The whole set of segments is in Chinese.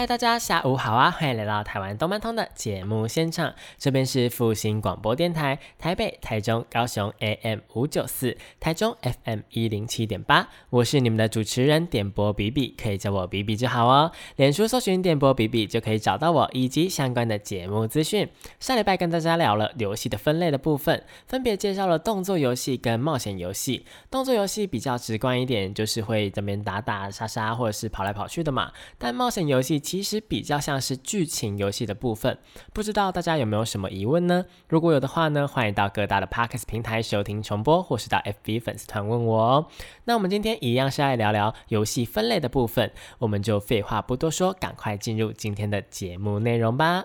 嗨，大家下午好啊！欢迎来到台湾动漫通的节目现场，这边是复兴广播电台台北、台中、高雄 AM 五九四，台中 FM 一零七点八，我是你们的主持人点播比比，可以叫我比比就好哦。脸书搜寻点播比比就可以找到我以及相关的节目资讯。上礼拜跟大家聊了游戏的分类的部分，分别介绍了动作游戏跟冒险游戏。动作游戏比较直观一点，就是会这边打打杀杀或者是跑来跑去的嘛，但冒险游戏。其实比较像是剧情游戏的部分，不知道大家有没有什么疑问呢？如果有的话呢，欢迎到各大的 Podcast 平台收听重播，或是到 FB 粉丝团问我哦。那我们今天一样是来聊聊游戏分类的部分，我们就废话不多说，赶快进入今天的节目内容吧。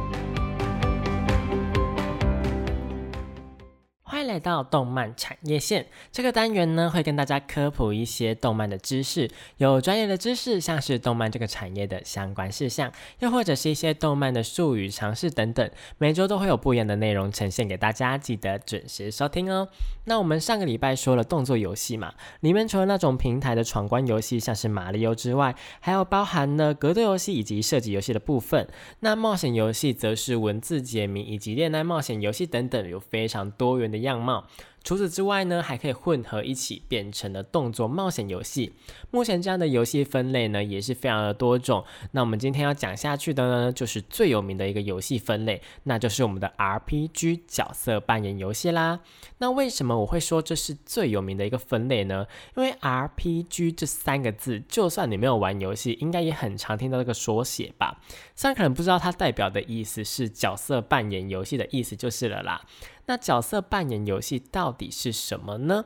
来到动漫产业线这个单元呢，会跟大家科普一些动漫的知识，有专业的知识，像是动漫这个产业的相关事项，又或者是一些动漫的术语、常识等等。每周都会有不一样的内容呈现给大家，记得准时收听哦。那我们上个礼拜说了动作游戏嘛，里面除了那种平台的闯关游戏，像是马里奥之外，还有包含了格斗游戏以及射击游戏的部分。那冒险游戏则是文字解谜以及恋爱冒险游戏等等，有非常多元的样。貌。除此之外呢，还可以混合一起变成了动作冒险游戏。目前这样的游戏分类呢，也是非常的多种。那我们今天要讲下去的呢，就是最有名的一个游戏分类，那就是我们的 RPG 角色扮演游戏啦。那为什么我会说这是最有名的一个分类呢？因为 RPG 这三个字，就算你没有玩游戏，应该也很常听到这个缩写吧？虽然可能不知道它代表的意思是角色扮演游戏的意思就是了啦。那角色扮演游戏到底是什么呢？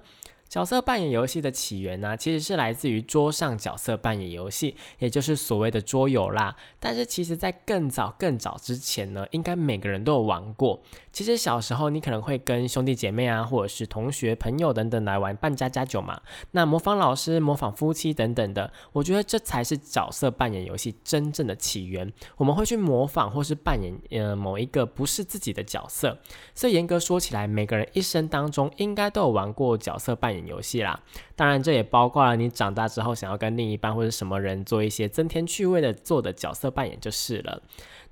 角色扮演游戏的起源呢，其实是来自于桌上角色扮演游戏，也就是所谓的桌游啦。但是其实，在更早更早之前呢，应该每个人都有玩过。其实小时候你可能会跟兄弟姐妹啊，或者是同学朋友等等来玩扮家家酒嘛。那模仿老师、模仿夫妻等等的，我觉得这才是角色扮演游戏真正的起源。我们会去模仿或是扮演呃某一个不是自己的角色。所以严格说起来，每个人一生当中应该都有玩过角色扮演。游戏啦，当然这也包括了你长大之后想要跟另一半或者什么人做一些增添趣味的做的角色扮演就是了。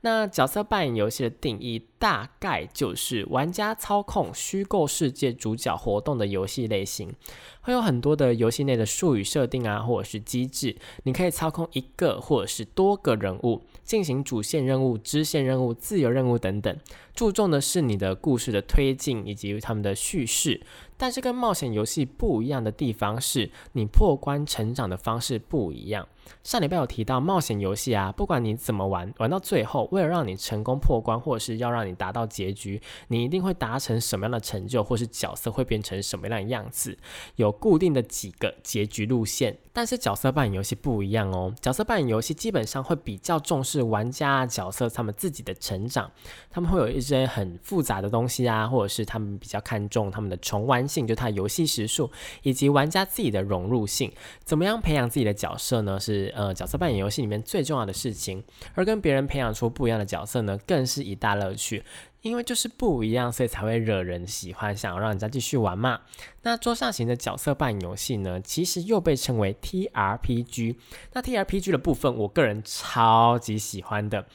那角色扮演游戏的定义大概就是玩家操控虚构世界主角活动的游戏类型，会有很多的游戏内的术语设定啊，或者是机制，你可以操控一个或者是多个人物进行主线任务、支线任务、自由任务等等，注重的是你的故事的推进以及他们的叙事。但是跟冒险游戏不一样的地方是，你破关成长的方式不一样。上礼拜有提到冒险游戏啊，不管你怎么玩，玩到最后，为了让你成功破关，或者是要让你达到结局，你一定会达成什么样的成就，或是角色会变成什么样的样子，有固定的几个结局路线。但是角色扮演游戏不一样哦，角色扮演游戏基本上会比较重视玩家角色他们自己的成长，他们会有一些很复杂的东西啊，或者是他们比较看重他们的重玩性，就他游戏时数，以及玩家自己的融入性，怎么样培养自己的角色呢？是呃，角色扮演游戏里面最重要的事情，而跟别人培养出不一样的角色呢，更是一大乐趣。因为就是不一样，所以才会惹人喜欢，想要让人家继续玩嘛。那桌上型的角色扮演游戏呢，其实又被称为 T R P G。那 T R P G 的部分，我个人超级喜欢的。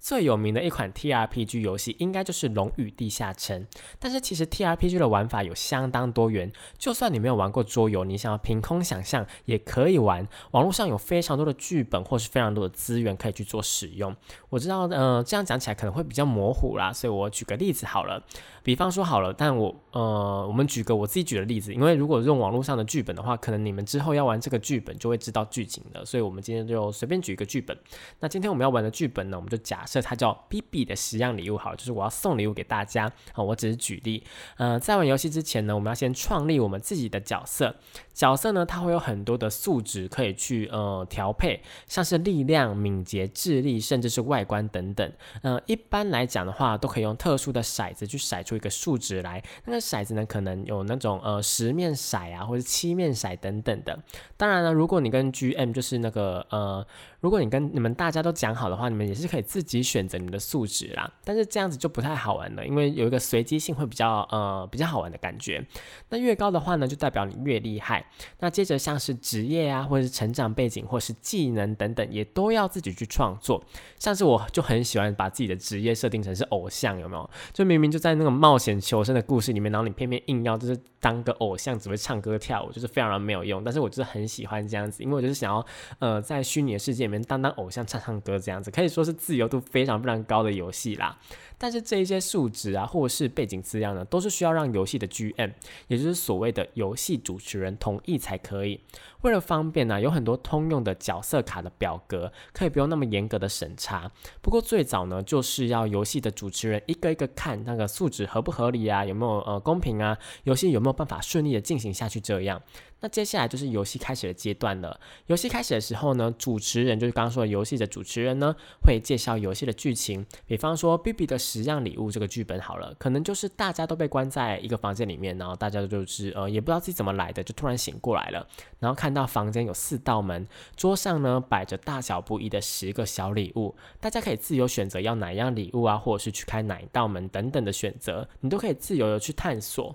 最有名的一款 TRPG 游戏应该就是《龙与地下城》，但是其实 TRPG 的玩法有相当多元，就算你没有玩过桌游，你想要凭空想象也可以玩。网络上有非常多的剧本或是非常多的资源可以去做使用。我知道，呃，这样讲起来可能会比较模糊啦，所以我举个例子好了。比方说好了，但我呃，我们举个我自己举的例子，因为如果用网络上的剧本的话，可能你们之后要玩这个剧本就会知道剧情的，所以我们今天就随便举一个剧本。那今天我们要玩的剧本呢，我们就假设它叫 B B 的十样礼物，好，就是我要送礼物给大家。好，我只是举例。呃，在玩游戏之前呢，我们要先创立我们自己的角色。角色呢，它会有很多的素质可以去呃调配，像是力量、敏捷、智力，甚至是外观等等。呃，一般来讲的话，都可以用特殊的骰子去骰出一个数值来。那个骰子呢，可能有那种呃十面骰啊，或者七面骰等等的。当然了，如果你跟 GM 就是那个呃。如果你跟你们大家都讲好的话，你们也是可以自己选择你的数值啦。但是这样子就不太好玩了，因为有一个随机性会比较呃比较好玩的感觉。那越高的话呢，就代表你越厉害。那接着像是职业啊，或者是成长背景，或是技能等等，也都要自己去创作。像是我就很喜欢把自己的职业设定成是偶像，有没有？就明明就在那个冒险求生的故事里面，然后你偏偏硬要就是当个偶像，只会唱歌跳舞，就是非常的没有用。但是我就是很喜欢这样子，因为我就是想要呃在虚拟的世界。里面当当偶像唱唱歌这样子，可以说是自由度非常非常高的游戏啦。但是这一些数值啊，或者是背景资料呢，都是需要让游戏的 GM，也就是所谓的游戏主持人同意才可以。为了方便呢，有很多通用的角色卡的表格，可以不用那么严格的审查。不过最早呢，就是要游戏的主持人一个一个看那个数值合不合理啊，有没有呃公平啊，游戏有没有办法顺利的进行下去这样。那接下来就是游戏开始的阶段了。游戏开始的时候呢，主持人就是刚刚说的游戏的主持人呢，会介绍游戏的剧情。比方说《B B 的十样礼物》这个剧本好了，可能就是大家都被关在一个房间里面，然后大家就是呃也不知道自己怎么来的，就突然醒过来了，然后看到房间有四道门，桌上呢摆着大小不一的十个小礼物，大家可以自由选择要哪样礼物啊，或者是去开哪一道门等等的选择，你都可以自由的去探索。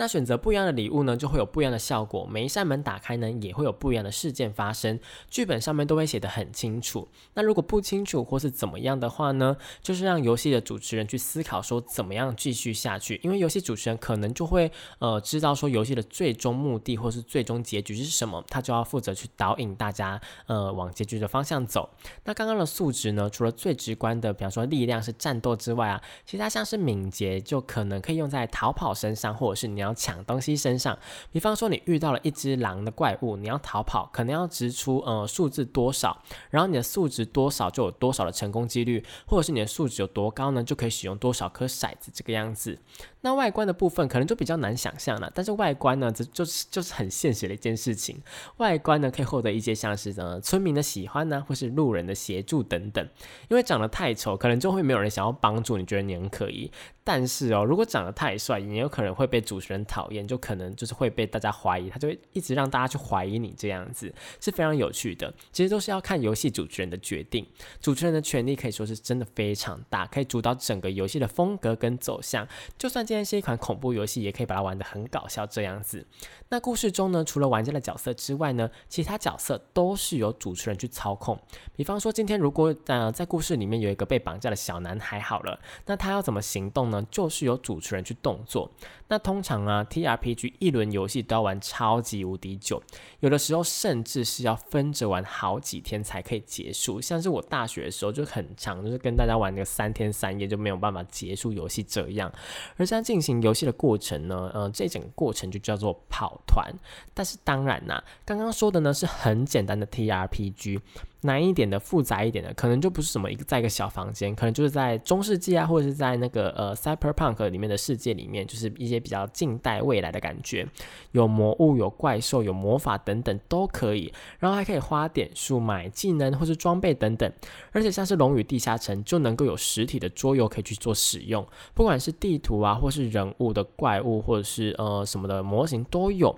那选择不一样的礼物呢，就会有不一样的效果。每一扇门打开呢，也会有不一样的事件发生。剧本上面都会写得很清楚。那如果不清楚或是怎么样的话呢，就是让游戏的主持人去思考说怎么样继续下去。因为游戏主持人可能就会呃知道说游戏的最终目的或是最终结局是什么，他就要负责去导引大家呃往结局的方向走。那刚刚的数值呢，除了最直观的，比方说力量是战斗之外啊，其他像是敏捷就可能可以用在逃跑身上，或者是你要。抢东西身上，比方说你遇到了一只狼的怪物，你要逃跑，可能要直出呃数字多少，然后你的数值多少就有多少的成功几率，或者是你的数值有多高呢，就可以使用多少颗骰子这个样子。那外观的部分可能就比较难想象了，但是外观呢，这就是就是很现实的一件事情。外观呢可以获得一些像是呃村民的喜欢呢，或是路人的协助等等。因为长得太丑，可能就会没有人想要帮助你，觉得你很可疑。但是哦，如果长得太帅，也有可能会被主持人讨厌，就可能就是会被大家怀疑，他就会一直让大家去怀疑你这样子，是非常有趣的。其实都是要看游戏主持人的决定，主持人的权力可以说是真的非常大，可以主导整个游戏的风格跟走向。就算今天是一款恐怖游戏，也可以把它玩得很搞笑这样子。那故事中呢，除了玩家的角色之外呢，其他角色都是由主持人去操控。比方说，今天如果呃在故事里面有一个被绑架的小男孩，好了，那他要怎么行动呢？就是由主持人去动作。那通常啊，T R P G 一轮游戏都要玩超级无敌久，有的时候甚至是要分着玩好几天才可以结束。像是我大学的时候就很长，就是跟大家玩个三天三夜就没有办法结束游戏这样。而在进行游戏的过程呢，呃，这整个过程就叫做跑。团，但是当然呐，刚刚说的呢是很简单的 T R P G。难一点的、复杂一点的，可能就不是什么一个在一个小房间，可能就是在中世纪啊，或者是在那个呃 Cyberpunk 里面的世界里面，就是一些比较近代未来的感觉，有魔物、有怪兽、有魔法等等都可以，然后还可以花点数买技能或是装备等等，而且像是《龙与地下城》就能够有实体的桌游可以去做使用，不管是地图啊，或是人物的怪物，或者是呃什么的模型都有。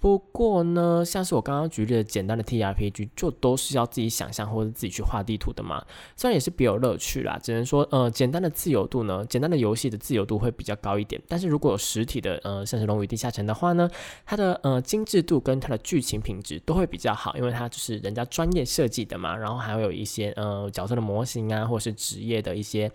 不过呢，像是我刚刚举例的简单的 T R P G，就都是要自己想象或者自己去画地图的嘛。虽然也是别有乐趣啦，只能说，呃，简单的自由度呢，简单的游戏的自由度会比较高一点。但是如果有实体的，呃，像是《龙与地下城》的话呢，它的呃精致度跟它的剧情品质都会比较好，因为它就是人家专业设计的嘛。然后还会有一些呃角色的模型啊，或者是职业的一些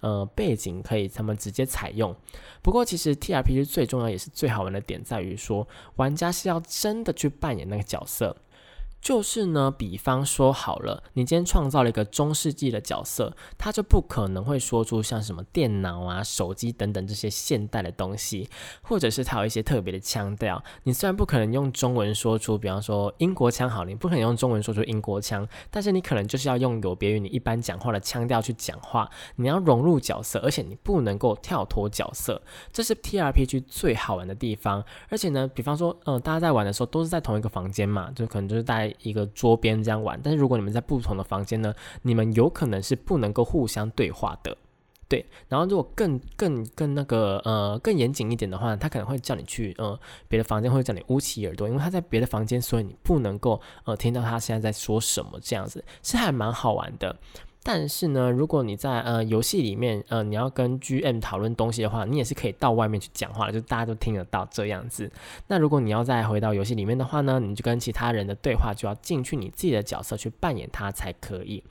呃背景可以他们直接采用。不过其实 T R P G 最重要也是最好玩的点在于说，玩家是要真的去扮演那个角色。就是呢，比方说好了，你今天创造了一个中世纪的角色，他就不可能会说出像什么电脑啊、手机等等这些现代的东西，或者是他有一些特别的腔调。你虽然不可能用中文说出，比方说英国腔好，你不可能用中文说出英国腔，但是你可能就是要用有别于你一般讲话的腔调去讲话。你要融入角色，而且你不能够跳脱角色，这是 T R P G 最好玩的地方。而且呢，比方说，嗯，大家在玩的时候都是在同一个房间嘛，就可能就是大家一个桌边这样玩，但是如果你们在不同的房间呢，你们有可能是不能够互相对话的，对。然后如果更更更那个呃更严谨一点的话，他可能会叫你去呃别的房间，或者叫你捂起耳朵，因为他在别的房间，所以你不能够呃听到他现在在说什么，这样子是还蛮好玩的。但是呢，如果你在呃游戏里面呃你要跟 GM 讨论东西的话，你也是可以到外面去讲话，就大家都听得到这样子。那如果你要再回到游戏里面的话呢，你就跟其他人的对话就要进去你自己的角色去扮演他才可以。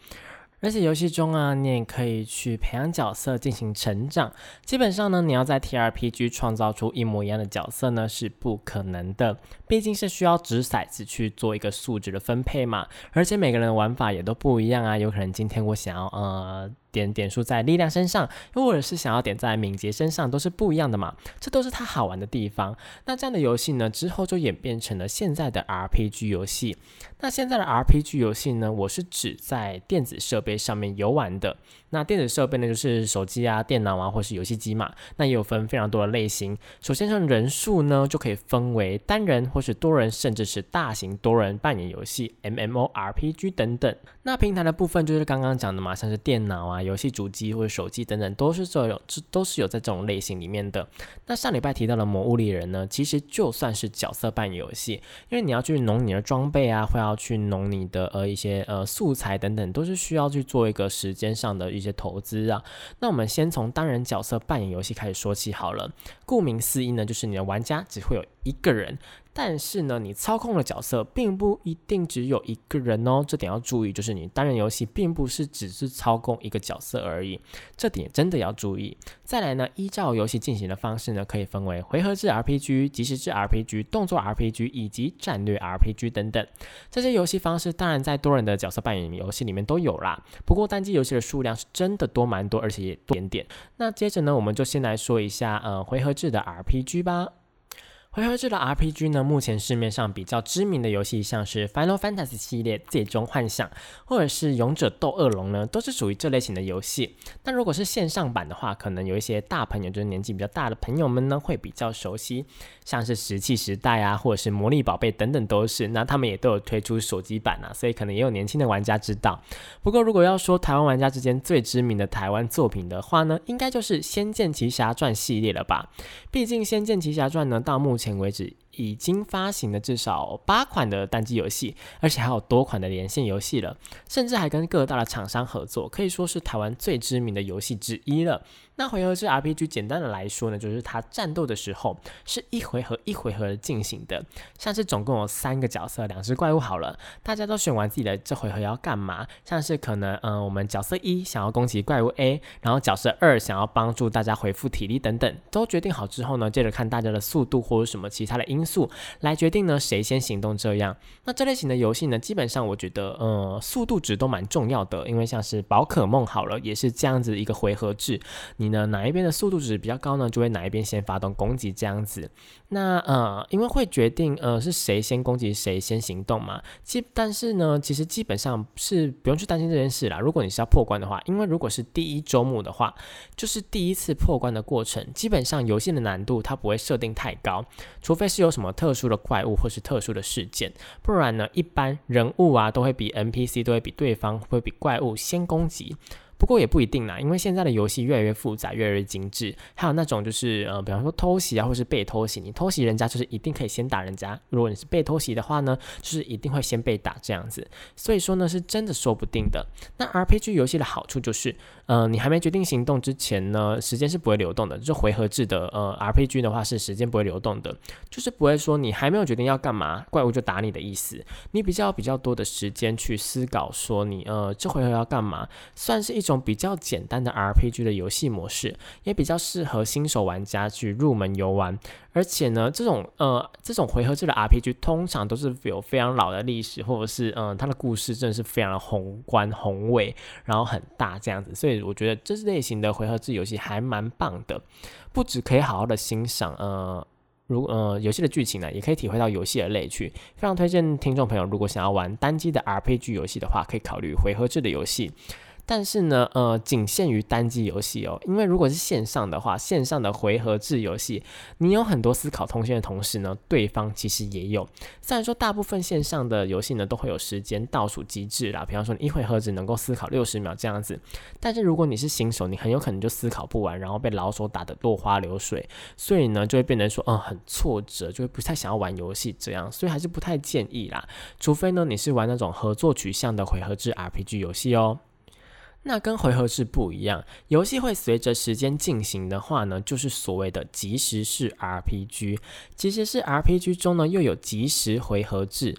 而且游戏中啊，你也可以去培养角色进行成长。基本上呢，你要在 T R P G 创造出一模一样的角色呢，是不可能的。毕竟是需要掷骰子去做一个数值的分配嘛。而且每个人的玩法也都不一样啊，有可能今天我想要呃。点点数在力量身上，又或者是想要点在敏捷身上，都是不一样的嘛。这都是它好玩的地方。那这样的游戏呢，之后就演变成了现在的 RPG 游戏。那现在的 RPG 游戏呢，我是指在电子设备上面游玩的。那电子设备呢，就是手机啊、电脑啊，或是游戏机嘛。那也有分非常多的类型。首先，像人数呢，就可以分为单人或是多人，甚至是大型多人扮演游戏 （MMORPG） 等等。那平台的部分就是刚刚讲的嘛，像是电脑啊、游戏主机或者手机等等，都是这种，这都是有在这种类型里面的。那上礼拜提到的《魔物猎人》呢，其实就算是角色扮演游戏，因为你要去弄你的装备啊，会要去弄你的呃一些呃素材等等，都是需要去做一个时间上的。一些投资啊，那我们先从单人角色扮演游戏开始说起好了。顾名思义呢，就是你的玩家只会有一个人。但是呢，你操控的角色并不一定只有一个人哦，这点要注意。就是你单人游戏并不是只是操控一个角色而已，这点真的要注意。再来呢，依照游戏进行的方式呢，可以分为回合制 RPG、即时制 RPG、动作 RPG 以及战略 RPG 等等。这些游戏方式当然在多人的角色扮演游戏里面都有啦。不过单机游戏的数量是真的多蛮多，而且也多点点。那接着呢，我们就先来说一下呃回合制的 RPG 吧。回合制的 RPG 呢，目前市面上比较知名的游戏，像是 Final Fantasy 系列、最终幻想，或者是勇者斗恶龙呢，都是属于这类型的游戏。那如果是线上版的话，可能有一些大朋友，就是年纪比较大的朋友们呢，会比较熟悉，像是石器时代啊，或者是魔力宝贝等等都是。那他们也都有推出手机版啊，所以可能也有年轻的玩家知道。不过如果要说台湾玩家之间最知名的台湾作品的话呢，应该就是《仙剑奇侠传》系列了吧？毕竟《仙剑奇侠传》呢，到目前目前为止。已经发行了至少八款的单机游戏，而且还有多款的连线游戏了，甚至还跟各大的厂商合作，可以说是台湾最知名的游戏之一了。那回合制 RPG 简单的来说呢，就是它战斗的时候是一回合一回合进行的，像是总共有三个角色，两只怪物好了，大家都选完自己的这回合要干嘛？像是可能，嗯，我们角色一想要攻击怪物 A，然后角色二想要帮助大家回复体力等等，都决定好之后呢，接着看大家的速度或者什么其他的因因素来决定呢谁先行动。这样，那这类型的游戏呢，基本上我觉得，呃，速度值都蛮重要的，因为像是宝可梦好了，也是这样子一个回合制，你。呢，哪一边的速度值比较高呢？就会哪一边先发动攻击这样子。那呃，因为会决定呃是谁先攻击谁先行动嘛。基但是呢，其实基本上是不用去担心这件事啦。如果你是要破关的话，因为如果是第一周目的话，就是第一次破关的过程，基本上游戏的难度它不会设定太高，除非是有什么特殊的怪物或是特殊的事件，不然呢，一般人物啊都会比 NPC 都会比对方会比怪物先攻击。不过也不一定啦，因为现在的游戏越来越复杂，越来越精致。还有那种就是呃，比方说偷袭啊，或是被偷袭，你偷袭人家就是一定可以先打人家。如果你是被偷袭的话呢，就是一定会先被打这样子。所以说呢，是真的说不定的。那 RPG 游戏的好处就是，呃，你还没决定行动之前呢，时间是不会流动的。就回合制的呃 RPG 的话，是时间不会流动的，就是不会说你还没有决定要干嘛，怪物就打你的意思。你比较比较多的时间去思考，说你呃这回合要干嘛，算是一种种。种比较简单的 RPG 的游戏模式，也比较适合新手玩家去入门游玩。而且呢，这种呃这种回合制的 RPG 通常都是有非常老的历史，或者是嗯它的故事真的是非常的宏观宏伟，然后很大这样子。所以我觉得这类型的回合制游戏还蛮棒的，不只可以好好的欣赏呃。如呃游戏的剧情呢，也可以体会到游戏的乐趣，非常推荐听众朋友，如果想要玩单机的 RPG 游戏的话，可以考虑回合制的游戏。但是呢，呃，仅限于单机游戏哦。因为如果是线上的话，线上的回合制游戏，你有很多思考通信的同时呢，对方其实也有。虽然说大部分线上的游戏呢都会有时间倒数机制啦，比方说你一回合只能够思考六十秒这样子。但是如果你是新手，你很有可能就思考不完，然后被老手打得落花流水，所以呢就会变成说，嗯，很挫折，就会不太想要玩游戏这样。所以还是不太建议啦，除非呢你是玩那种合作取向的回合制 RPG 游戏哦。那跟回合制不一样，游戏会随着时间进行的话呢，就是所谓的即时式 RPG。即时式 RPG 中呢，又有即时回合制。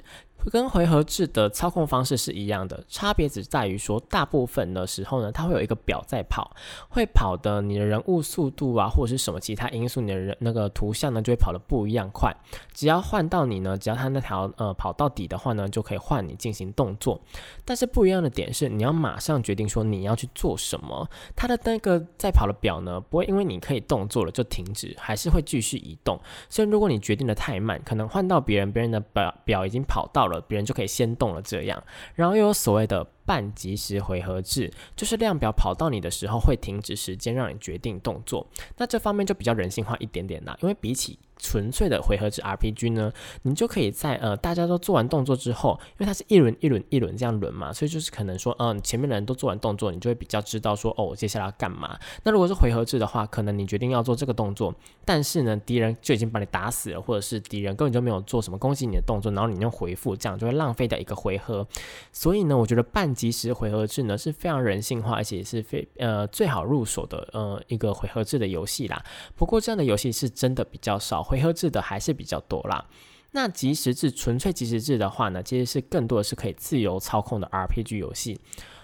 跟回合制的操控方式是一样的，差别只在于说，大部分的时候呢，它会有一个表在跑，会跑的你的人物速度啊，或者是什么其他因素，你的人那个图像呢就会跑得不一样快。只要换到你呢，只要它那条呃跑到底的话呢，就可以换你进行动作。但是不一样的点是，你要马上决定说你要去做什么。它的那个在跑的表呢，不会因为你可以动作了就停止，还是会继续移动。所以如果你决定的太慢，可能换到别人，别人的表表已经跑到。了，了别人就可以先动了，这样，然后又有所谓的半即时回合制，就是量表跑到你的时候会停止时间，让你决定动作。那这方面就比较人性化一点点啦，因为比起。纯粹的回合制 RPG 呢，你就可以在呃大家都做完动作之后，因为它是一轮一轮一轮这样轮嘛，所以就是可能说，嗯，前面的人都做完动作，你就会比较知道说，哦，我接下来要干嘛。那如果是回合制的话，可能你决定要做这个动作，但是呢，敌人就已经把你打死了，或者是敌人根本就没有做什么攻击你的动作，然后你用回复，这样就会浪费掉一个回合。所以呢，我觉得半即时回合制呢是非常人性化，而且是非呃最好入手的呃一个回合制的游戏啦。不过这样的游戏是真的比较少，回合制的还。是比较多啦。那即时制纯粹即时制的话呢，其实是更多的是可以自由操控的 RPG 游戏。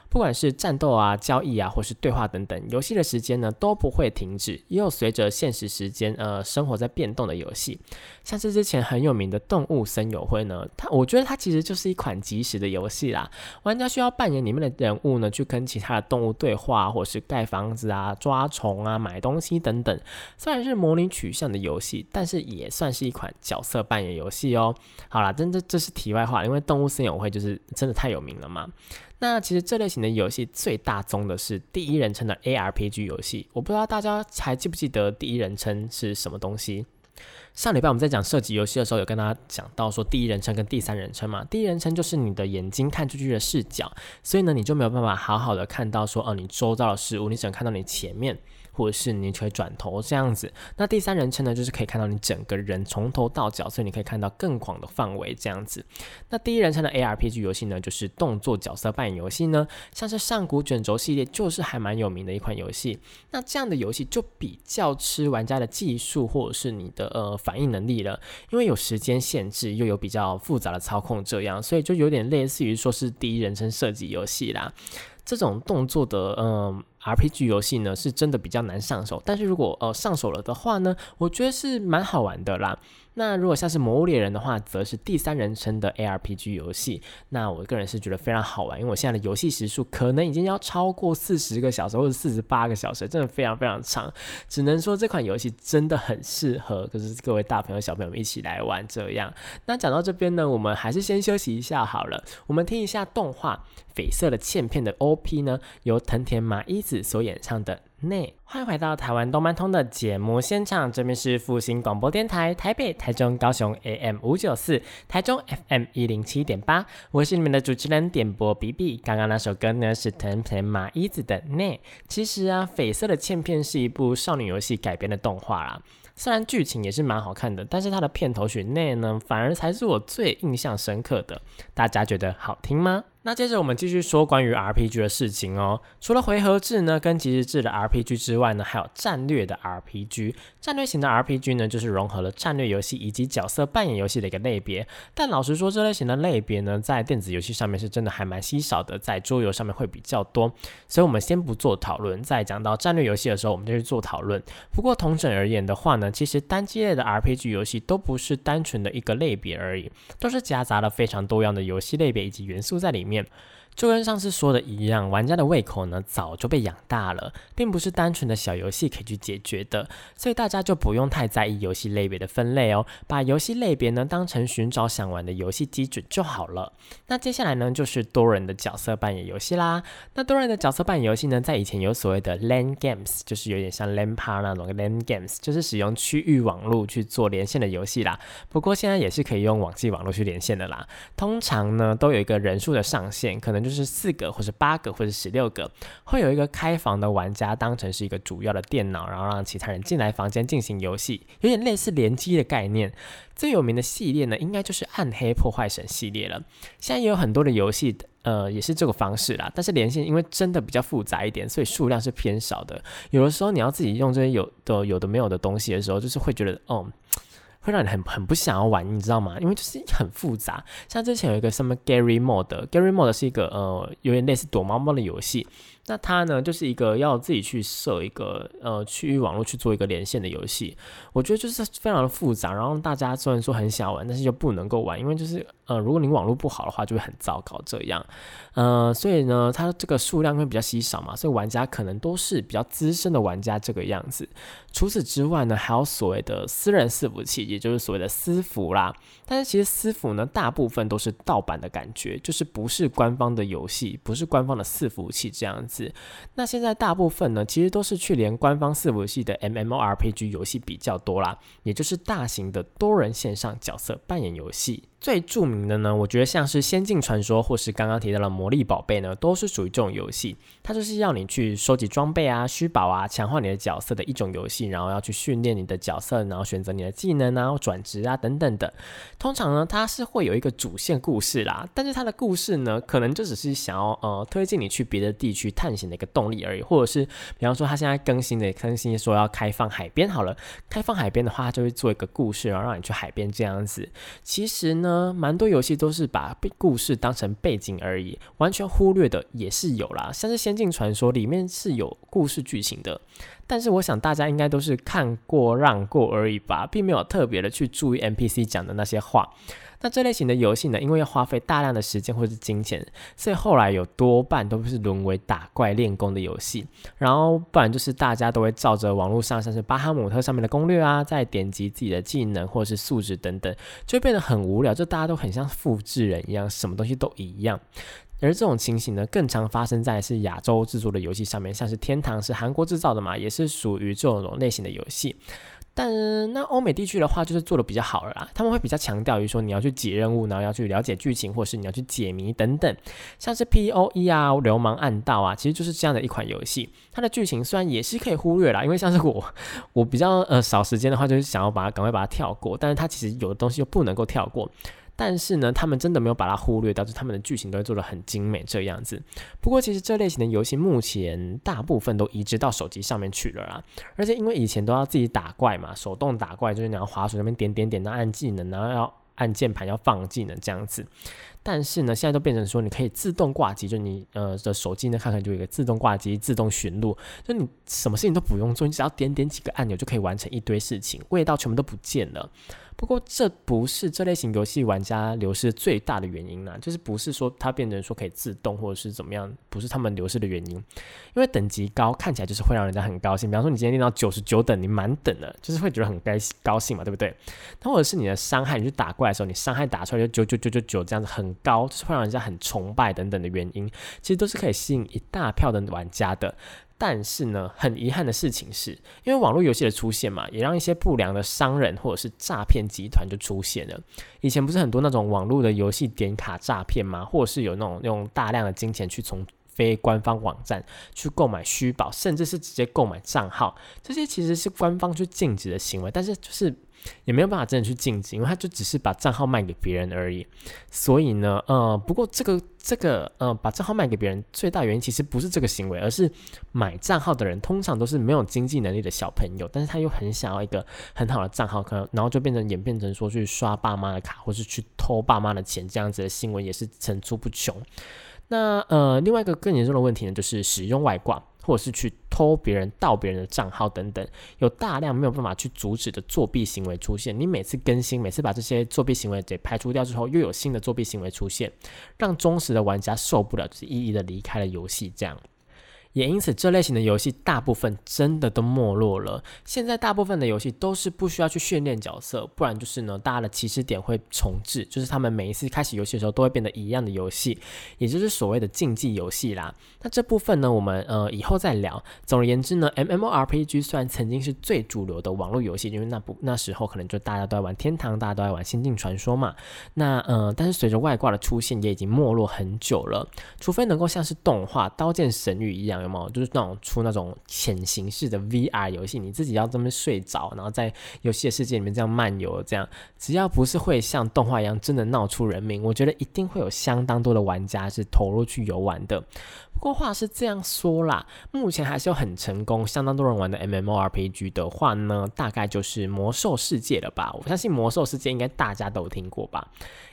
不管是战斗啊、交易啊，或是对话等等，游戏的时间呢都不会停止，也有随着现实时间呃生活在变动的游戏，像是之前很有名的《动物森友会》呢，它我觉得它其实就是一款即时的游戏啦。玩家需要扮演里面的人物呢，去跟其他的动物对话，或是盖房子啊、抓虫啊、买东西等等。虽然是模拟取向的游戏，但是也算是一款角色扮演游戏哦。好啦，真的这是题外话，因为《动物森友会》就是真的太有名了嘛。那其实这类型的游戏最大宗的是第一人称的 ARPG 游戏，我不知道大家还记不记得第一人称是什么东西。上礼拜我们在讲射击游戏的时候，有跟大家讲到说第一人称跟第三人称嘛，第一人称就是你的眼睛看出去的视角，所以呢你就没有办法好好的看到说哦你周遭的事物，你只能看到你前面。或者是你可以转头这样子，那第三人称呢，就是可以看到你整个人从头到脚，所以你可以看到更广的范围这样子。那第一人称的 ARPG 游戏呢，就是动作角色扮演游戏呢，像是上古卷轴系列就是还蛮有名的一款游戏。那这样的游戏就比较吃玩家的技术或者是你的呃反应能力了，因为有时间限制，又有比较复杂的操控这样，所以就有点类似于说是第一人称射击游戏啦。这种动作的嗯。RPG 游戏呢是真的比较难上手，但是如果呃上手了的话呢，我觉得是蛮好玩的啦。那如果像是《魔物猎人》的话，则是第三人称的 ARPG 游戏。那我个人是觉得非常好玩，因为我现在的游戏时数可能已经要超过四十个小时或者四十八个小时，真的非常非常长。只能说这款游戏真的很适合，可是各位大朋友小朋友们一起来玩这样。那讲到这边呢，我们还是先休息一下好了。我们听一下动画《绯色的欠片》的 OP 呢，由藤田麻衣子所演唱的。内欢迎回到台湾动漫通的节目现场，这边是复兴广播电台台北、台中、高雄 AM 五九四，台中 FM 一零七点八，我是你们的主持人点播 B B。刚刚那首歌呢是藤田马一子的内。其实啊，绯色的欠片是一部少女游戏改编的动画啦，虽然剧情也是蛮好看的，但是它的片头曲内呢，反而才是我最印象深刻的。大家觉得好听吗？那接着我们继续说关于 RPG 的事情哦。除了回合制呢跟即时制的 RPG 之外呢，还有战略的 RPG。战略型的 RPG 呢，就是融合了战略游戏以及角色扮演游戏的一个类别。但老实说，这类型的类别呢，在电子游戏上面是真的还蛮稀少的，在桌游上面会比较多。所以我们先不做讨论，在讲到战略游戏的时候，我们就去做讨论。不过同整而言的话呢，其实单机类的 RPG 游戏都不是单纯的一个类别而已，都是夹杂了非常多样的游戏类别以及元素在里面。面，就跟上次说的一样，玩家的胃口呢早就被养大了，并不是单纯的小游戏可以去解决的，所以大家就不用太在意游戏类别的分类哦，把游戏类别呢当成寻找想玩的游戏基准就好了。那接下来呢就是多人的角色扮演游戏啦。那多人的角色扮演游戏呢，在以前有所谓的 LAN games，就是有点像 LAN par 那种 LAN games，就是使用区域网络去做连线的游戏啦。不过现在也是可以用网际网络去连线的啦。通常呢都有一个人数的上限，可能。就是四个，或是八个，或者十六个，会有一个开房的玩家当成是一个主要的电脑，然后让其他人进来房间进行游戏，有点类似联机的概念。最有名的系列呢，应该就是《暗黑破坏神》系列了。现在也有很多的游戏，呃，也是这个方式啦。但是连线因为真的比较复杂一点，所以数量是偏少的。有的时候你要自己用这些有的有的没有的东西的时候，就是会觉得，哦。会让你很很不想要玩，你知道吗？因为就是很复杂。像之前有一个什么 Gary Mode，Gary Mode 是一个呃有点类似躲猫猫的游戏。那它呢，就是一个要自己去设一个呃区域网络去做一个连线的游戏。我觉得就是非常的复杂，然后大家虽然说很想玩，但是又不能够玩，因为就是呃如果您网络不好的话，就会很糟糕这样。呃，所以呢，它这个数量会比较稀少嘛，所以玩家可能都是比较资深的玩家这个样子。除此之外呢，还有所谓的私人伺服器，也就是所谓的私服啦。但是其实私服呢，大部分都是盗版的感觉，就是不是官方的游戏，不是官方的伺服器这样子。那现在大部分呢，其实都是去连官方伺服器的 MMORPG 游戏比较多啦，也就是大型的多人线上角色扮演游戏。最著名的呢，我觉得像是《仙境传说》或是刚刚提到的《魔力宝贝》呢，都是属于这种游戏。它就是要你去收集装备啊、虚宝啊、强化你的角色的一种游戏，然后要去训练你的角色，然后选择你的技能啊、转职啊等等的。通常呢，它是会有一个主线故事啦，但是它的故事呢，可能就只是想要呃推进你去别的地区探险的一个动力而已，或者是比方说它现在更新的更新说要开放海边好了，开放海边的话，它就会做一个故事，然后让你去海边这样子。其实呢。蛮多游戏都是把故事当成背景而已，完全忽略的也是有啦。像是《仙境传说》里面是有故事剧情的，但是我想大家应该都是看过让过而已吧，并没有特别的去注意 NPC 讲的那些话。那这类型的游戏呢，因为要花费大量的时间或者是金钱，所以后来有多半都是沦为打怪练功的游戏。然后不然就是大家都会照着网络上像是巴哈姆特上面的攻略啊，再点击自己的技能或者是素质等等，就变得很无聊。就大家都很像复制人一样，什么东西都一样。而这种情形呢，更常发生在是亚洲制作的游戏上面，像是天堂是韩国制造的嘛，也是属于这种类型的游戏。但那欧美地区的话，就是做的比较好了啦。他们会比较强调于说，你要去解任务，然后要去了解剧情，或是你要去解谜等等。像是 P O E 啊，流氓暗道啊，其实就是这样的一款游戏。它的剧情虽然也是可以忽略啦，因为像是我，我比较呃少时间的话，就是想要把它赶快把它跳过。但是它其实有的东西又不能够跳过。但是呢，他们真的没有把它忽略，导致他们的剧情都会做的很精美这样子。不过，其实这类型的游戏目前大部分都移植到手机上面去了啦。而且因为以前都要自己打怪嘛，手动打怪就是你要滑鼠那边点点点，然后按技能，然后要按键盘要放技能这样子。但是呢，现在都变成说你可以自动挂机，就你呃的手机呢，看看就有一个自动挂机、自动寻路，就你什么事情都不用做，你只要点点几个按钮就可以完成一堆事情，味道全部都不见了。不过这不是这类型游戏玩家流失最大的原因呢，就是不是说它变成说可以自动或者是怎么样，不是他们流失的原因，因为等级高看起来就是会让人家很高兴。比方说你今天练到九十九等，你满等了，就是会觉得很该高兴嘛，对不对？那或者是你的伤害，你去打怪的时候，你伤害打出来就九九九九九这样子很高，就是会让人家很崇拜等等的原因，其实都是可以吸引一大票的玩家的。但是呢，很遗憾的事情是，因为网络游戏的出现嘛，也让一些不良的商人或者是诈骗集团就出现了。以前不是很多那种网络的游戏点卡诈骗吗？或者是有那种用大量的金钱去从非官方网站去购买虚宝，甚至是直接购买账号，这些其实是官方去禁止的行为，但是就是。也没有办法真的去禁止，因为他就只是把账号卖给别人而已。所以呢，呃，不过这个这个呃，把账号卖给别人最大原因其实不是这个行为，而是买账号的人通常都是没有经济能力的小朋友，但是他又很想要一个很好的账号，可能然后就变成演变成说去刷爸妈的卡，或是去偷爸妈的钱这样子的新闻也是层出不穷。那呃，另外一个更严重的问题呢，就是使用外挂。或者是去偷别人、盗别人的账号等等，有大量没有办法去阻止的作弊行为出现。你每次更新，每次把这些作弊行为给排除掉之后，又有新的作弊行为出现，让忠实的玩家受不了，就是一一的离开了游戏，这样。也因此，这类型的游戏大部分真的都没落了。现在大部分的游戏都是不需要去训练角色，不然就是呢，大家的起始点会重置，就是他们每一次开始游戏的时候都会变得一样的游戏，也就是所谓的竞技游戏啦。那这部分呢，我们呃以后再聊。总而言之呢，MMORPG 虽然曾经是最主流的网络游戏，因为那不那时候可能就大家都在玩天堂，大家都在玩仙境传说嘛。那呃，但是随着外挂的出现，也已经没落很久了。除非能够像是动画《刀剑神域》一样。就是那种出那种潜行式的 VR 游戏，你自己要这么睡着，然后在游戏的世界里面这样漫游，这样只要不是会像动画一样真的闹出人命，我觉得一定会有相当多的玩家是投入去游玩的。不过话是这样说啦，目前还是有很成功、相当多人玩的 MMORPG 的话呢，大概就是魔兽世界了吧？我相信魔兽世界应该大家都听过吧？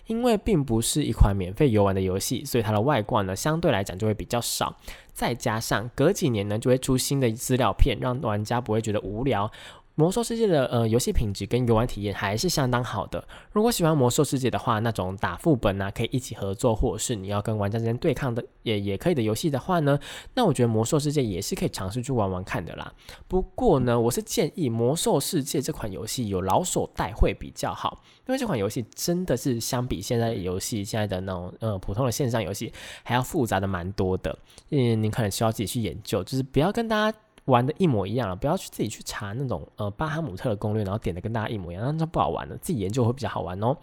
因为并不是一款免费游玩的游戏，所以它的外挂呢相对来讲就会比较少。再加上隔几年呢就会出新的资料片，让玩家不会觉得无聊。魔兽世界的呃游戏品质跟游玩体验还是相当好的。如果喜欢魔兽世界的话，那种打副本啊，可以一起合作，或者是你要跟玩家之间对抗的也也可以的游戏的话呢，那我觉得魔兽世界也是可以尝试去玩玩看的啦。不过呢，我是建议魔兽世界这款游戏有老手带会比较好，因为这款游戏真的是相比现在游戏现在的那种呃普通的线上游戏还要复杂的蛮多的。嗯，您可能需要自己去研究，就是不要跟大家。玩的一模一样了，不要去自己去查那种呃巴哈姆特的攻略，然后点的跟大家一模一样，那就不好玩了。自己研究会比较好玩哦。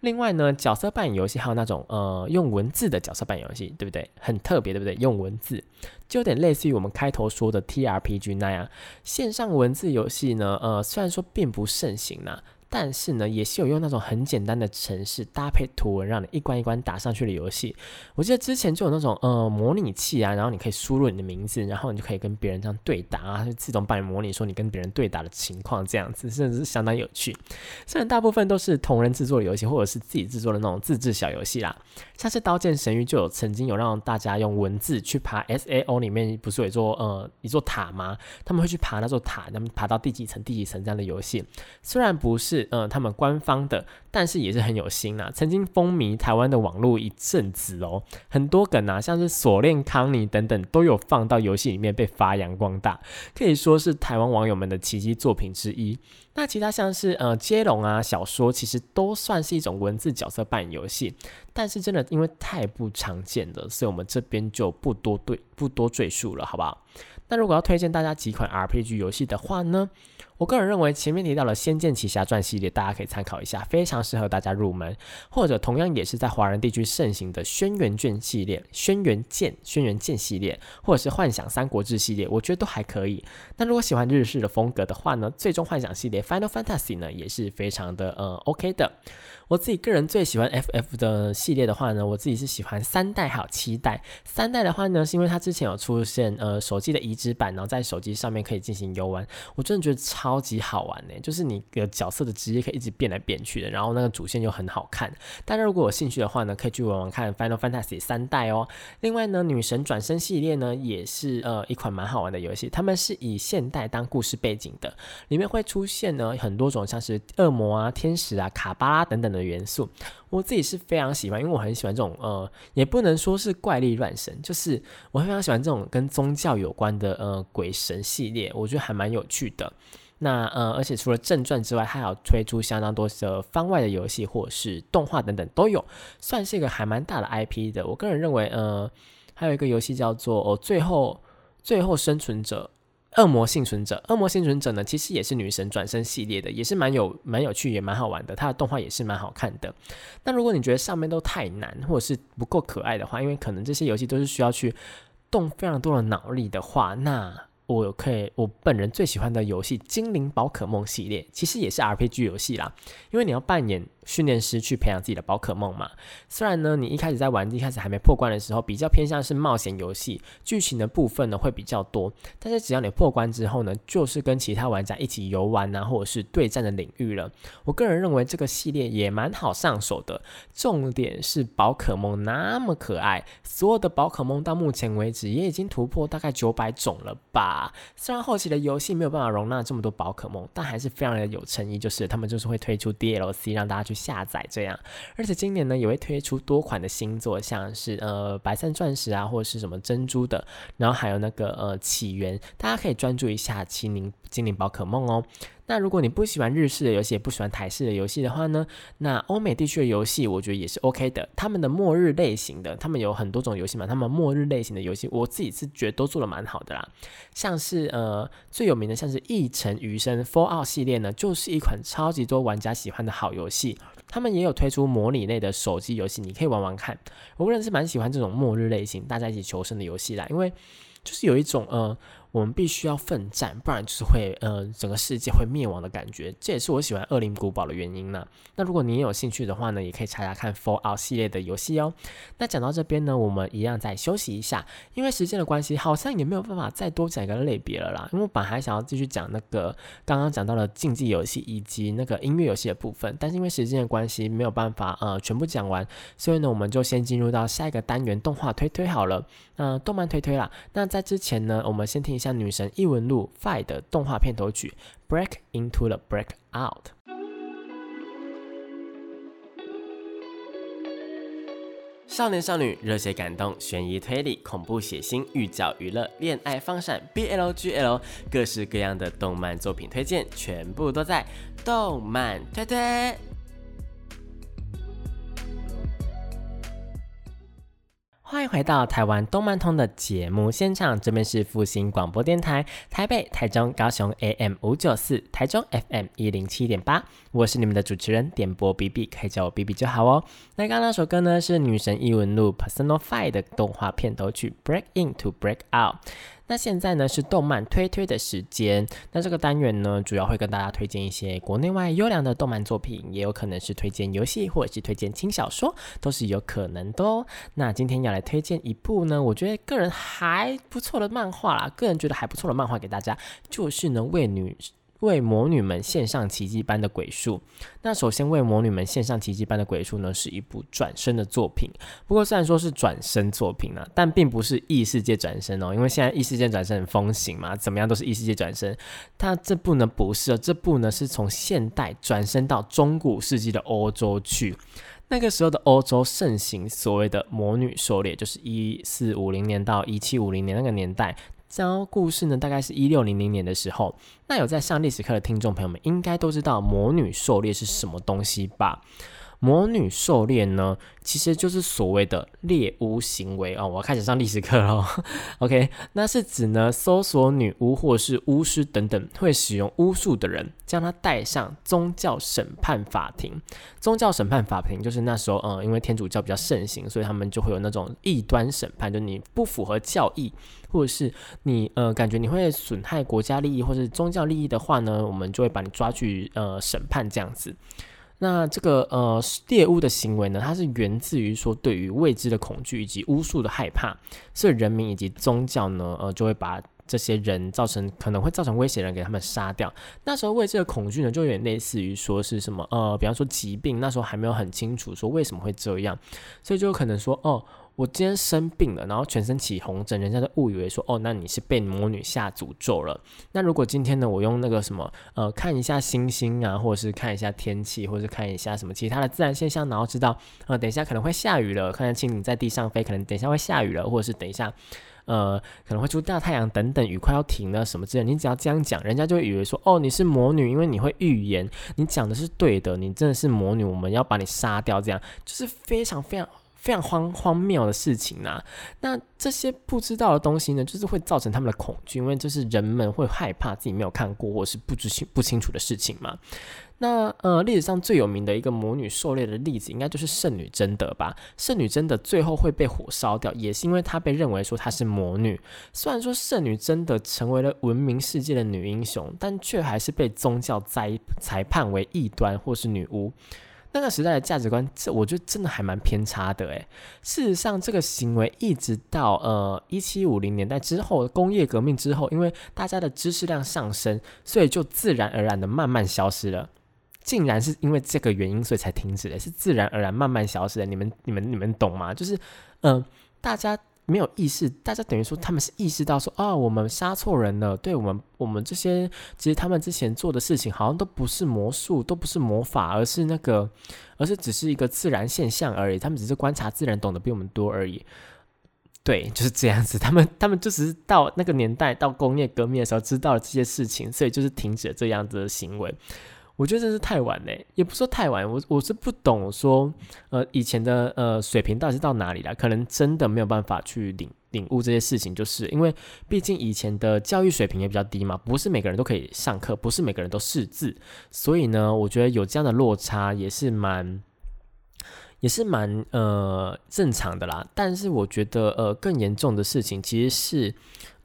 另外呢，角色扮演游戏还有那种呃用文字的角色扮演游戏，对不对？很特别，对不对？用文字就有点类似于我们开头说的 T R P G 那样，线上文字游戏呢，呃虽然说并不盛行呐。但是呢，也是有用那种很简单的程式搭配图文，让你一关一关打上去的游戏。我记得之前就有那种呃模拟器啊，然后你可以输入你的名字，然后你就可以跟别人这样对打啊，就自动帮你模拟说你跟别人对打的情况，这样子甚至是相当有趣。虽然大部分都是同人制作的游戏，或者是自己制作的那种自制小游戏啦，像是《刀剑神域》就有曾经有让大家用文字去爬 S A O 里面不是有一座呃一座塔吗？他们会去爬那座塔，他们爬到第几层第几层这样的游戏，虽然不是。嗯，他们官方的，但是也是很有心啊，曾经风靡台湾的网络一阵子哦，很多梗啊，像是锁链康尼等等，都有放到游戏里面被发扬光大，可以说是台湾网友们的奇迹作品之一。那其他像是呃接龙啊、小说，其实都算是一种文字角色扮演游戏，但是真的因为太不常见了，所以我们这边就不多对不多赘述了，好不好？那如果要推荐大家几款 RPG 游戏的话呢？我个人认为前面提到了《仙剑奇侠传》系列，大家可以参考一下，非常适合大家入门。或者同样也是在华人地区盛行的《轩辕卷》系列，《轩辕剑》《轩辕剑》系列，或者是《幻想三国志》系列，我觉得都还可以。那如果喜欢日式的风格的话呢，《最终幻想》系列《Final Fantasy》呢，也是非常的呃 OK 的。我自己个人最喜欢 FF 的系列的话呢，我自己是喜欢三代还有七代。三代的话呢，是因为它之前有出现呃手机的移植版，然后在手机上面可以进行游玩，我真的觉得超级好玩呢。就是你的角色的职业可以一直变来变去的，然后那个主线又很好看。大家如果有兴趣的话呢，可以去玩玩看 Final Fantasy 三代哦。另外呢，女神转身系列呢也是呃一款蛮好玩的游戏，他们是以现代当故事背景的，里面会出现呢很多种像是恶魔啊、天使啊、卡巴拉等等的。元素，我自己是非常喜欢，因为我很喜欢这种呃，也不能说是怪力乱神，就是我非常喜欢这种跟宗教有关的呃鬼神系列，我觉得还蛮有趣的。那呃，而且除了正传之外，它还有推出相当多的番外的游戏或者是动画等等都有，算是一个还蛮大的 IP 的。我个人认为，呃，还有一个游戏叫做《哦最后最后生存者》。恶魔幸存者，恶魔幸存者呢，其实也是女神转生系列的，也是蛮有蛮有趣，也蛮好玩的。它的动画也是蛮好看的。那如果你觉得上面都太难，或者是不够可爱的话，因为可能这些游戏都是需要去动非常多的脑力的话，那。我可以，我本人最喜欢的游戏《精灵宝可梦》系列，其实也是 RPG 游戏啦，因为你要扮演。训练师去培养自己的宝可梦嘛？虽然呢，你一开始在玩，一开始还没破关的时候，比较偏向是冒险游戏，剧情的部分呢会比较多。但是只要你破关之后呢，就是跟其他玩家一起游玩啊，或者是对战的领域了。我个人认为这个系列也蛮好上手的。重点是宝可梦那么可爱，所有的宝可梦到目前为止也已经突破大概九百种了吧？虽然后期的游戏没有办法容纳这么多宝可梦，但还是非常的有诚意，就是他们就是会推出 DLC 让大家去。下载这样，而且今年呢也会推出多款的新作，像是呃白色钻石啊，或者是什么珍珠的，然后还有那个呃起源，大家可以专注一下精灵精灵宝可梦哦。那如果你不喜欢日式的游戏，也不喜欢台式的游戏的话呢，那欧美地区的游戏我觉得也是 OK 的。他们的末日类型的，他们有很多种游戏嘛，他们末日类型的游戏，我自己是觉得都做的蛮好的啦。像是呃最有名的，像是《一城余生》Fallout 系列呢，就是一款超级多玩家喜欢的好游戏。他们也有推出模拟类的手机游戏，你可以玩玩看。我个人是蛮喜欢这种末日类型，大家一起求生的游戏啦，因为就是有一种呃。我们必须要奋战，不然就是会呃整个世界会灭亡的感觉。这也是我喜欢《恶灵古堡》的原因呢。那如果你也有兴趣的话呢，也可以查查看《Fallout》系列的游戏哦。那讲到这边呢，我们一样再休息一下，因为时间的关系，好像也没有办法再多讲一个类别了啦。因为我本来想要继续讲那个刚刚讲到的竞技游戏以及那个音乐游戏的部分，但是因为时间的关系，没有办法呃全部讲完，所以呢，我们就先进入到下一个单元——动画推推好了。呃，动漫推推啦。那在之前呢，我们先听下女神异闻录 Five 的动画片头曲《Break Into the Breakout》。少年少女，热血感动，悬疑推理，恐怖血腥，寓教娱乐，恋爱放闪，BLGL，各式各样的动漫作品推荐，全部都在动漫推推。欢迎回到台湾动漫通的节目现场，这边是复兴广播电台台北、台中、高雄 AM 五九四，台中 FM 一零七点八，我是你们的主持人点播 B B，可以叫我 B B 就好哦。那刚刚那首歌呢是女神异闻录 Personal Five 的动画片头曲 Break Into Break Out。那现在呢是动漫推推的时间。那这个单元呢，主要会跟大家推荐一些国内外优良的动漫作品，也有可能是推荐游戏或者是推荐轻小说，都是有可能的哦。那今天要来推荐一部呢，我觉得个人还不错的漫画啦，个人觉得还不错的漫画给大家，就是呢为女。为魔女们献上奇迹般的鬼术。那首先为魔女们献上奇迹般的鬼术呢，是一部转身的作品。不过虽然说是转身作品呢，但并不是异世界转身哦，因为现在异世界转身很风行嘛，怎么样都是异世界转身。它这部呢不是，这部呢是从现代转身到中古世纪的欧洲去。那个时候的欧洲盛行所谓的魔女狩猎，就是一四五零年到一七五零年那个年代。这故事呢，大概是一六零零年的时候。那有在上历史课的听众朋友们，应该都知道魔女狩猎是什么东西吧？魔女狩猎呢，其实就是所谓的猎巫行为哦。我要开始上历史课喽。OK，那是指呢，搜索女巫或是巫师等等会使用巫术的人，将他带上宗教审判法庭。宗教审判法庭就是那时候，嗯，因为天主教比较盛行，所以他们就会有那种异端审判，就你不符合教义，或者是你呃感觉你会损害国家利益或是宗教利益的话呢，我们就会把你抓去呃审判这样子。那这个呃猎巫的行为呢，它是源自于说对于未知的恐惧以及巫术的害怕，所以人民以及宗教呢，呃就会把这些人造成可能会造成威胁人给他们杀掉。那时候未知的恐惧呢，就有点类似于说是什么呃，比方说疾病，那时候还没有很清楚说为什么会这样，所以就可能说哦。我今天生病了，然后全身起红疹，人家就误以为说，哦，那你是被魔女下诅咒了。那如果今天呢，我用那个什么，呃，看一下星星啊，或者是看一下天气，或者是看一下什么其他的自然现象，然后知道，呃，等一下可能会下雨了，看见蜻蜓在地上飞，可能等一下会下雨了，或者是等一下，呃，可能会出大太阳等等，雨快要停了什么之类，你只要这样讲，人家就会以为说，哦，你是魔女，因为你会预言，你讲的是对的，你真的是魔女，我们要把你杀掉，这样就是非常非常。非常荒荒谬的事情呐。那这些不知道的东西呢，就是会造成他们的恐惧，因为就是人们会害怕自己没有看过或是不知清不清楚的事情嘛。那呃，历史上最有名的一个魔女狩猎的例子，应该就是圣女贞德吧。圣女贞德最后会被火烧掉，也是因为她被认为说她是魔女。虽然说圣女贞德成为了闻名世界的女英雄，但却还是被宗教裁裁判为异端或是女巫。那个时代的价值观，这我觉得真的还蛮偏差的诶。事实上，这个行为一直到呃一七五零年代之后，工业革命之后，因为大家的知识量上升，所以就自然而然的慢慢消失了。竟然是因为这个原因，所以才停止的，是自然而然慢慢消失的。你们、你们、你们懂吗？就是，嗯，大家没有意识，大家等于说他们是意识到说，哦，我们杀错人了。对我们，我们这些其实他们之前做的事情，好像都不是魔术，都不是魔法，而是那个，而是只是一个自然现象而已。他们只是观察自然，懂得比我们多而已。对，就是这样子。他们，他们就只是到那个年代，到工业革命的时候，知道了这些事情，所以就是停止了这样子的行为。我觉得真是太晚嘞，也不说太晚，我我是不懂说，呃，以前的呃水平到底是到哪里了？可能真的没有办法去领领悟这些事情，就是因为毕竟以前的教育水平也比较低嘛，不是每个人都可以上课，不是每个人都识字，所以呢，我觉得有这样的落差也是蛮。也是蛮呃正常的啦，但是我觉得呃更严重的事情其实是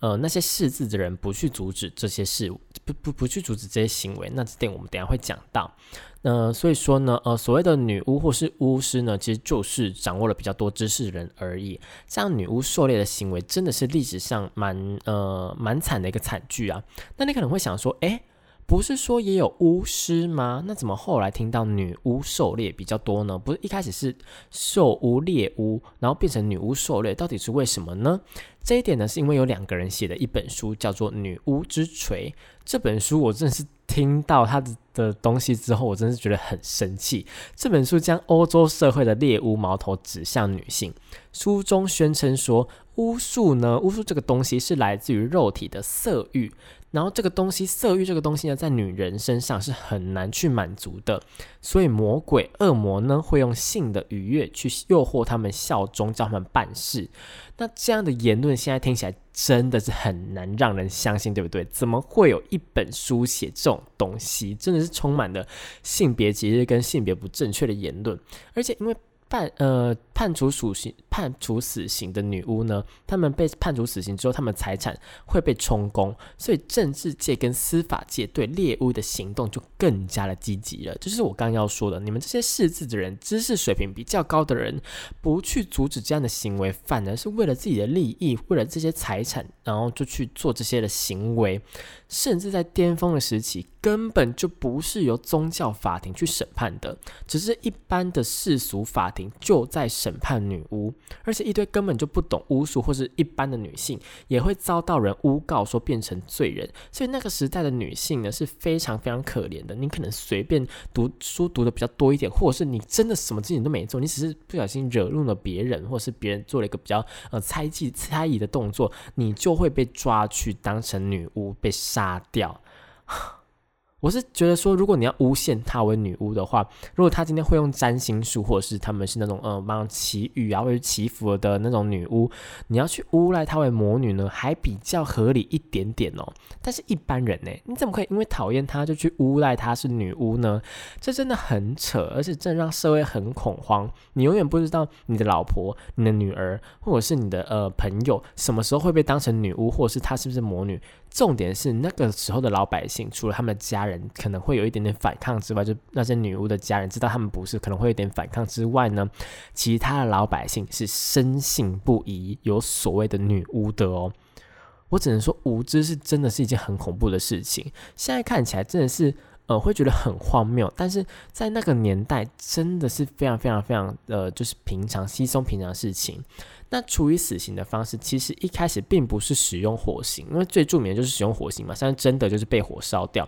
呃那些识字的人不去阻止这些事，不不不去阻止这些行为，那这点我们等下会讲到。那所以说呢，呃所谓的女巫或是巫师呢，其实就是掌握了比较多知识的人而已。这样女巫狩猎的行为真的是历史上蛮呃蛮惨的一个惨剧啊。那你可能会想说，哎。不是说也有巫师吗？那怎么后来听到女巫狩猎比较多呢？不是一开始是兽巫猎巫，然后变成女巫狩猎，到底是为什么呢？这一点呢，是因为有两个人写的一本书，叫做《女巫之锤》。这本书我真的是听到他的的东西之后，我真是觉得很生气。这本书将欧洲社会的猎巫矛头指向女性，书中宣称说，巫术呢，巫术这个东西是来自于肉体的色欲。然后这个东西，色欲这个东西呢，在女人身上是很难去满足的，所以魔鬼、恶魔呢，会用性的愉悦去诱惑他们效忠，叫他们办事。那这样的言论，现在听起来真的是很难让人相信，对不对？怎么会有一本书写这种东西？真的是充满了性别歧视跟性别不正确的言论，而且因为。判呃判处死刑判处死刑的女巫呢，他们被判处死刑之后，他们财产会被充公，所以政治界跟司法界对猎巫的行动就更加的积极了。就是我刚刚要说的，你们这些识字的人、知识水平比较高的人，不去阻止这样的行为，反而是为了自己的利益，为了这些财产，然后就去做这些的行为，甚至在巅峰的时期。根本就不是由宗教法庭去审判的，只是一般的世俗法庭就在审判女巫，而且一堆根本就不懂巫术或是一般的女性也会遭到人诬告说变成罪人，所以那个时代的女性呢是非常非常可怜的。你可能随便读书读的比较多一点，或者是你真的什么事情都没做，你只是不小心惹怒了别人，或者是别人做了一个比较呃猜忌猜疑的动作，你就会被抓去当成女巫被杀掉。我是觉得说，如果你要诬陷她为女巫的话，如果她今天会用占星术，或者是他们是那种呃帮祈雨啊或者祈福的那种女巫，你要去诬赖她为魔女呢，还比较合理一点点哦。但是一般人呢，你怎么可以因为讨厌她就去诬赖她是女巫呢？这真的很扯，而且真的让社会很恐慌。你永远不知道你的老婆、你的女儿，或者是你的呃朋友，什么时候会被当成女巫，或者是她是不是魔女。重点是那个时候的老百姓，除了他们的家人可能会有一点点反抗之外，就那些女巫的家人知道他们不是，可能会有点反抗之外呢，其他的老百姓是深信不疑有所谓的女巫的哦。我只能说无知是真的是一件很恐怖的事情。现在看起来真的是呃会觉得很荒谬，但是在那个年代真的是非常非常非常呃就是平常稀松平常的事情。那处以死刑的方式，其实一开始并不是使用火刑，因为最著名的就是使用火刑嘛，像是真的就是被火烧掉。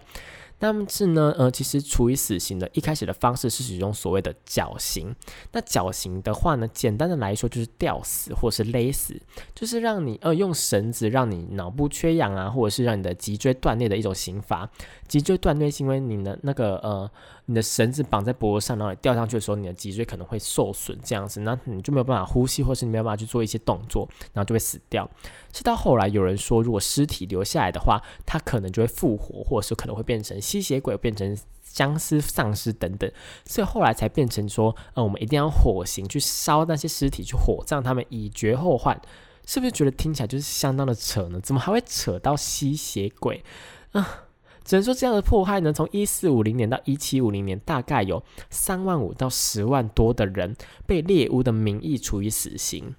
但是呢，呃，其实处以死刑的一开始的方式是使用所谓的绞刑。那绞刑的话呢，简单的来说就是吊死或是勒死，就是让你呃用绳子让你脑部缺氧啊，或者是让你的脊椎断裂的一种刑罚。脊椎断裂是因为你的那个呃。你的绳子绑在脖子上，然后你吊上去的时候，你的脊椎可能会受损，这样子，那你就没有办法呼吸，或是你没有办法去做一些动作，然后就会死掉。是到后来有人说，如果尸体留下来的话，它可能就会复活，或者是可能会变成吸血鬼、变成僵尸、丧尸等等，所以后来才变成说，呃，我们一定要火刑去烧那些尸体，去火葬他们，以绝后患。是不是觉得听起来就是相当的扯呢？怎么还会扯到吸血鬼啊？只能说这样的迫害呢，从一四五零年到一七五零年，大概有三万五到十万多的人被猎巫的名义处以死刑。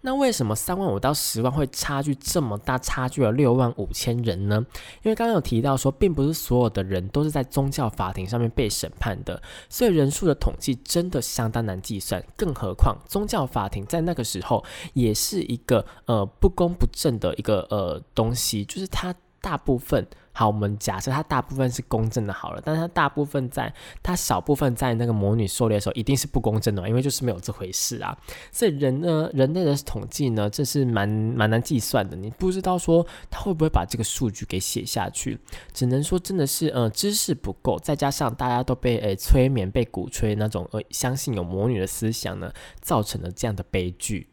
那为什么三万五到十万会差距这么大，差距了六万五千人呢？因为刚刚有提到说，并不是所有的人都是在宗教法庭上面被审判的，所以人数的统计真的相当难计算。更何况宗教法庭在那个时候也是一个呃不公不正的一个呃东西，就是它大部分。好，我们假设它大部分是公正的，好了，但是它大部分在它少部分在那个魔女狩猎的时候，一定是不公正的，因为就是没有这回事啊。所以人呢，人类的统计呢，这是蛮蛮难计算的。你不知道说他会不会把这个数据给写下去，只能说真的是呃知识不够，再加上大家都被诶催眠、被鼓吹那种呃相信有魔女的思想呢，造成了这样的悲剧。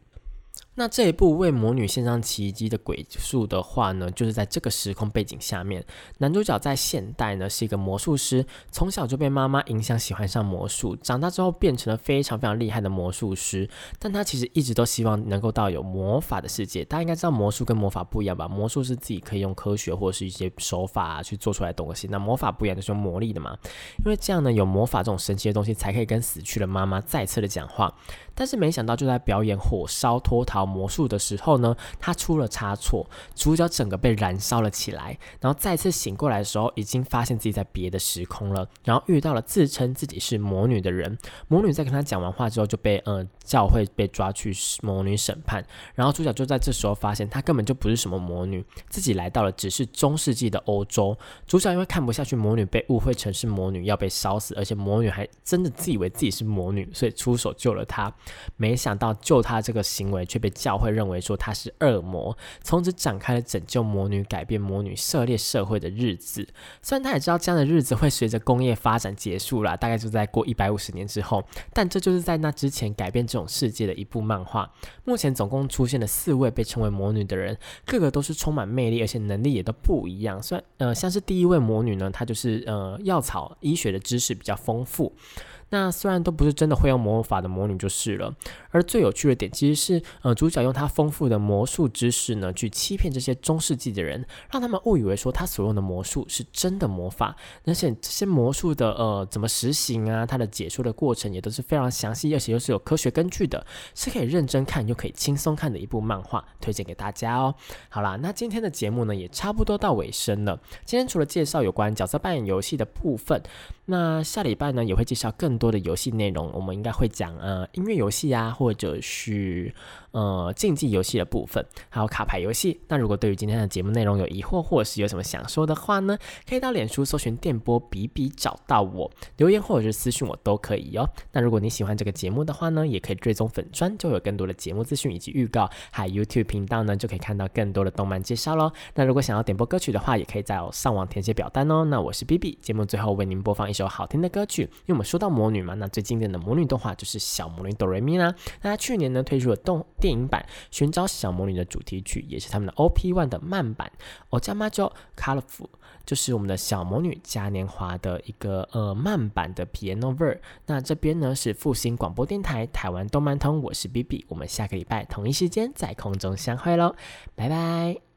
那这一部为魔女献上奇迹的鬼术的话呢，就是在这个时空背景下面，男主角在现代呢是一个魔术师，从小就被妈妈影响喜欢上魔术，长大之后变成了非常非常厉害的魔术师。但他其实一直都希望能够到有魔法的世界。大家应该知道魔术跟魔法不一样吧？魔术是自己可以用科学或者是一些手法去做出来的东西，那魔法不一样，就是用魔力的嘛。因为这样呢，有魔法这种神奇的东西，才可以跟死去的妈妈再次的讲话。但是没想到，就在表演火烧脱逃魔术的时候呢，他出了差错，主角整个被燃烧了起来。然后再次醒过来的时候，已经发现自己在别的时空了。然后遇到了自称自己是魔女的人，魔女在跟他讲完话之后，就被呃教会被抓去魔女审判。然后主角就在这时候发现，他根本就不是什么魔女，自己来到了只是中世纪的欧洲。主角因为看不下去魔女被误会成是魔女要被烧死，而且魔女还真的自以为自己是魔女，所以出手救了他。没想到救他这个行为却被教会认为说他是恶魔，从此展开了拯救魔女、改变魔女、涉猎社会的日子。虽然他也知道这样的日子会随着工业发展结束了，大概就在过一百五十年之后，但这就是在那之前改变这种世界的一部漫画。目前总共出现了四位被称为魔女的人，个个都是充满魅力，而且能力也都不一样。虽然呃，像是第一位魔女呢，她就是呃药草医学的知识比较丰富。那虽然都不是真的会用魔法的魔女就是了，而最有趣的点其实是，呃，主角用他丰富的魔术知识呢，去欺骗这些中世纪的人，让他们误以为说他所用的魔术是真的魔法，而且这些魔术的呃怎么实行啊，它的解说的过程也都是非常详细，而且又是有科学根据的，是可以认真看又可以轻松看的一部漫画，推荐给大家哦。好啦，那今天的节目呢也差不多到尾声了。今天除了介绍有关角色扮演游戏的部分，那下礼拜呢也会介绍更。多的游戏内容，我们应该会讲呃音乐游戏啊，或者是。呃，竞技游戏的部分，还有卡牌游戏。那如果对于今天的节目内容有疑惑，或者是有什么想说的话呢，可以到脸书搜寻电波比比找到我，留言或者是私信我都可以哦。那如果你喜欢这个节目的话呢，也可以追踪粉砖，就有更多的节目资讯以及预告。还有 YouTube 频道呢，就可以看到更多的动漫介绍喽。那如果想要点播歌曲的话，也可以在上网填写表单哦。那我是 B B，节目最后为您播放一首好听的歌曲，因为我们说到魔女嘛，那最经典的魔女动画就是小魔女哆瑞咪啦。那去年呢推出了动。电影版《寻找小魔女》的主题曲，也是他们的 OP One 的慢版。我叫妈叫 Colorful，就是我们的小魔女嘉年华的一个呃慢版的 Piano Ver。那这边呢是复兴广播电台台湾动漫通，我是 B B，我们下个礼拜同一时间在空中相会喽，拜拜。